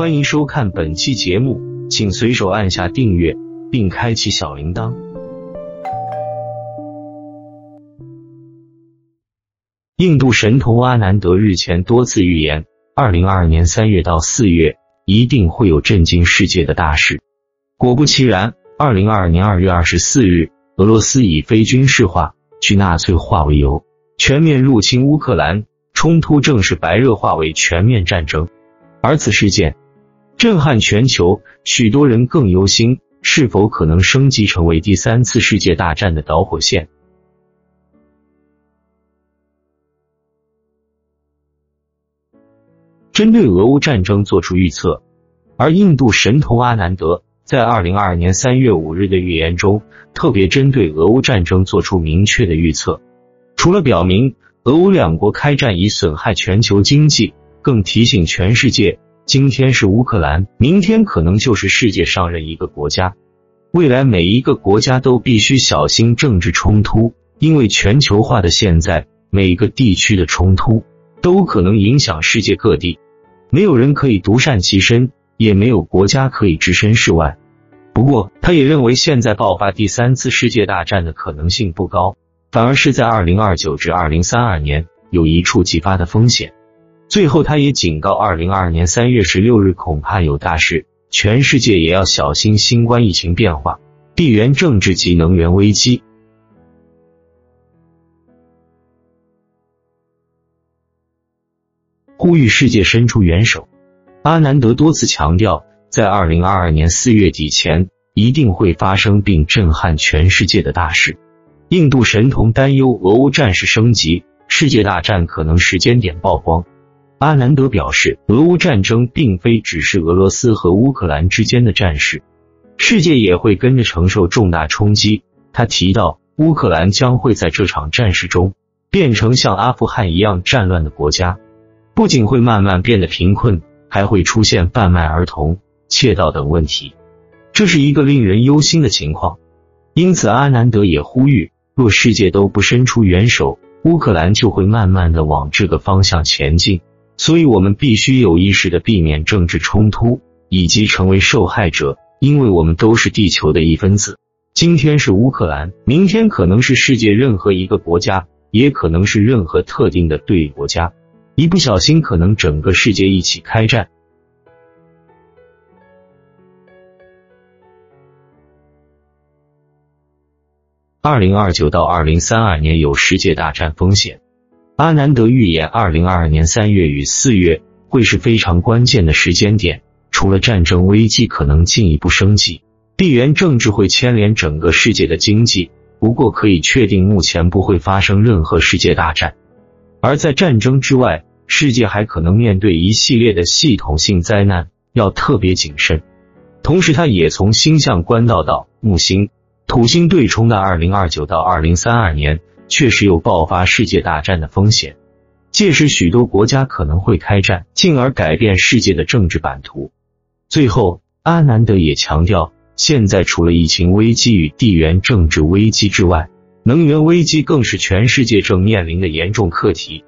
欢迎收看本期节目，请随手按下订阅并开启小铃铛。印度神童阿南德日前多次预言，二零二二年三月到四月一定会有震惊世界的大事。果不其然，二零二二年二月二十四日，俄罗斯以非军事化、去纳粹化为由，全面入侵乌克兰，冲突正式白热化为全面战争。而此事件震撼全球，许多人更忧心是否可能升级成为第三次世界大战的导火线。针对俄乌战争作出预测，而印度神童阿南德在二零二二年三月五日的预言中，特别针对俄乌战争做出明确的预测。除了表明俄乌两国开战已损害全球经济，更提醒全世界，今天是乌克兰，明天可能就是世界上任一个国家。未来每一个国家都必须小心政治冲突，因为全球化的现在，每个地区的冲突都可能影响世界各地。没有人可以独善其身，也没有国家可以置身事外。不过，他也认为现在爆发第三次世界大战的可能性不高，反而是在二零二九至二零三二年有一触即发的风险。最后，他也警告，二零二二年三月十六日恐怕有大事，全世界也要小心新冠疫情变化、地缘政治及能源危机。呼吁世界伸出援手。阿南德多次强调，在二零二二年四月底前，一定会发生并震撼全世界的大事。印度神童担忧俄乌战事升级，世界大战可能时间点曝光。阿南德表示，俄乌战争并非只是俄罗斯和乌克兰之间的战事，世界也会跟着承受重大冲击。他提到，乌克兰将会在这场战事中变成像阿富汗一样战乱的国家。不仅会慢慢变得贫困，还会出现贩卖儿童、窃盗等问题，这是一个令人忧心的情况。因此，阿南德也呼吁，若世界都不伸出援手，乌克兰就会慢慢的往这个方向前进。所以，我们必须有意识的避免政治冲突，以及成为受害者，因为我们都是地球的一分子。今天是乌克兰，明天可能是世界任何一个国家，也可能是任何特定的对立国家。一不小心，可能整个世界一起开战。二零二九到二零三二年有世界大战风险。阿南德预言，二零二二年三月与四月会是非常关键的时间点。除了战争危机可能进一步升级，地缘政治会牵连整个世界的经济。不过可以确定，目前不会发生任何世界大战。而在战争之外，世界还可能面对一系列的系统性灾难，要特别谨慎。同时，他也从星象观到到木星、土星对冲的二零二九到二零三二年，确实有爆发世界大战的风险。届时，许多国家可能会开战，进而改变世界的政治版图。最后，阿南德也强调，现在除了疫情危机与地缘政治危机之外，能源危机更是全世界正面临的严重课题。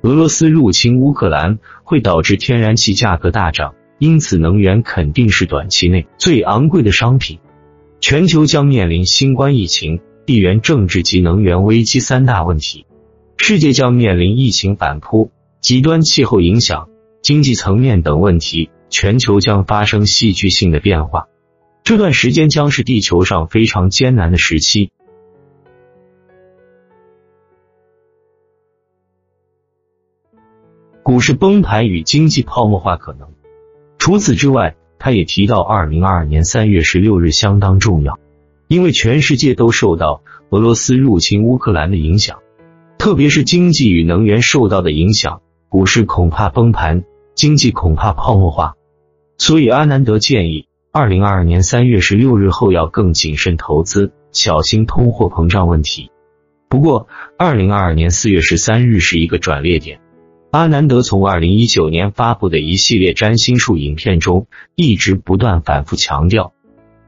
俄罗斯入侵乌克兰会导致天然气价格大涨，因此能源肯定是短期内最昂贵的商品。全球将面临新冠疫情、地缘政治及能源危机三大问题。世界将面临疫情反扑、极端气候影响、经济层面等问题，全球将发生戏剧性的变化。这段时间将是地球上非常艰难的时期。股市崩盘与经济泡沫化可能。除此之外，他也提到，二零二二年三月十六日相当重要，因为全世界都受到俄罗斯入侵乌克兰的影响，特别是经济与能源受到的影响，股市恐怕崩盘，经济恐怕泡沫化。所以，阿南德建议，二零二二年三月十六日后要更谨慎投资，小心通货膨胀问题。不过，二零二二年四月十三日是一个转捩点。阿南德从二零一九年发布的一系列占星术影片中，一直不断反复强调，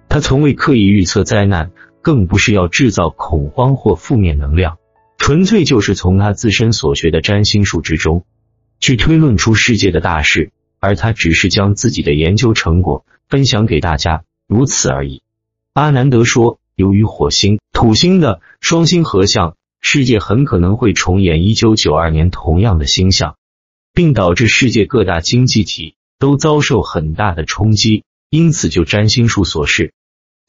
他从未刻意预测灾难，更不是要制造恐慌或负面能量，纯粹就是从他自身所学的占星术之中，去推论出世界的大事，而他只是将自己的研究成果分享给大家，如此而已。阿南德说，由于火星、土星的双星合相，世界很可能会重演一九九二年同样的星象，并导致世界各大经济体都遭受很大的冲击。因此，就占星术所示，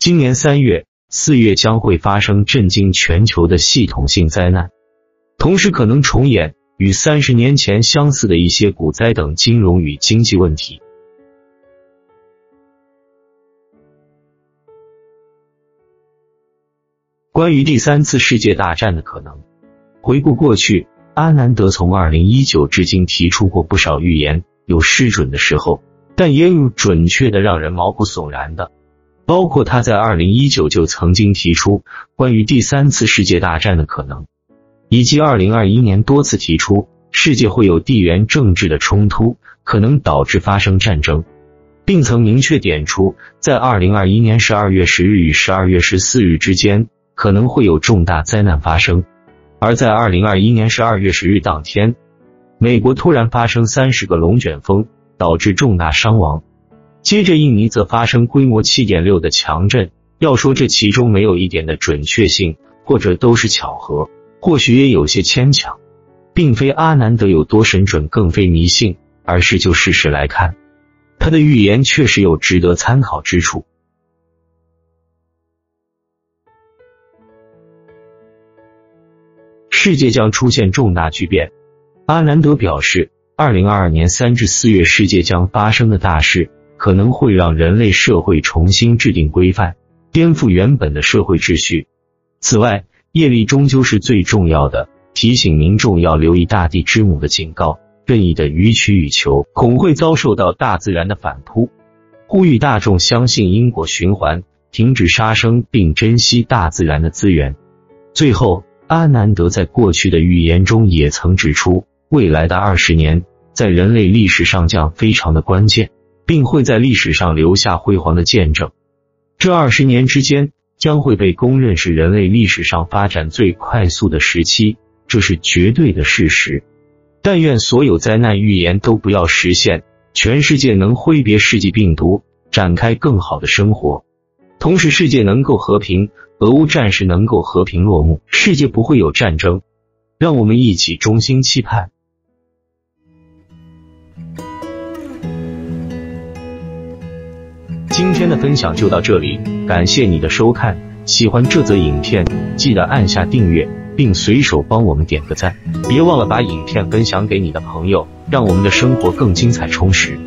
今年三月、四月将会发生震惊全球的系统性灾难，同时可能重演与三十年前相似的一些股灾等金融与经济问题。关于第三次世界大战的可能，回顾过去，阿南德从二零一九至今提出过不少预言，有失准的时候，但也有准确的让人毛骨悚然的。包括他在二零一九就曾经提出关于第三次世界大战的可能，以及二零二一年多次提出世界会有地缘政治的冲突，可能导致发生战争，并曾明确点出在二零二一年十二月十日与十二月十四日之间。可能会有重大灾难发生，而在二零二一年十二月十日当天，美国突然发生三十个龙卷风，导致重大伤亡。接着，印尼则发生规模七点六的强震。要说这其中没有一点的准确性，或者都是巧合，或许也有些牵强，并非阿南德有多神准，更非迷信，而是就事实来看，他的预言确实有值得参考之处。世界将出现重大巨变。阿南德表示，二零二二年三至四月，世界将发生的大事可能会让人类社会重新制定规范，颠覆原本的社会秩序。此外，业力终究是最重要的，提醒民众要留意大地之母的警告：任意的予取予求，恐会遭受到大自然的反扑。呼吁大众相信因果循环，停止杀生，并珍惜大自然的资源。最后。阿南德在过去的预言中也曾指出，未来的二十年在人类历史上将非常的关键，并会在历史上留下辉煌的见证。这二十年之间将会被公认是人类历史上发展最快速的时期，这是绝对的事实。但愿所有灾难预言都不要实现，全世界能挥别世纪病毒，展开更好的生活，同时世界能够和平。俄乌战事能够和平落幕，世界不会有战争，让我们一起衷心期盼。今天的分享就到这里，感谢你的收看。喜欢这则影片，记得按下订阅，并随手帮我们点个赞。别忘了把影片分享给你的朋友，让我们的生活更精彩充实。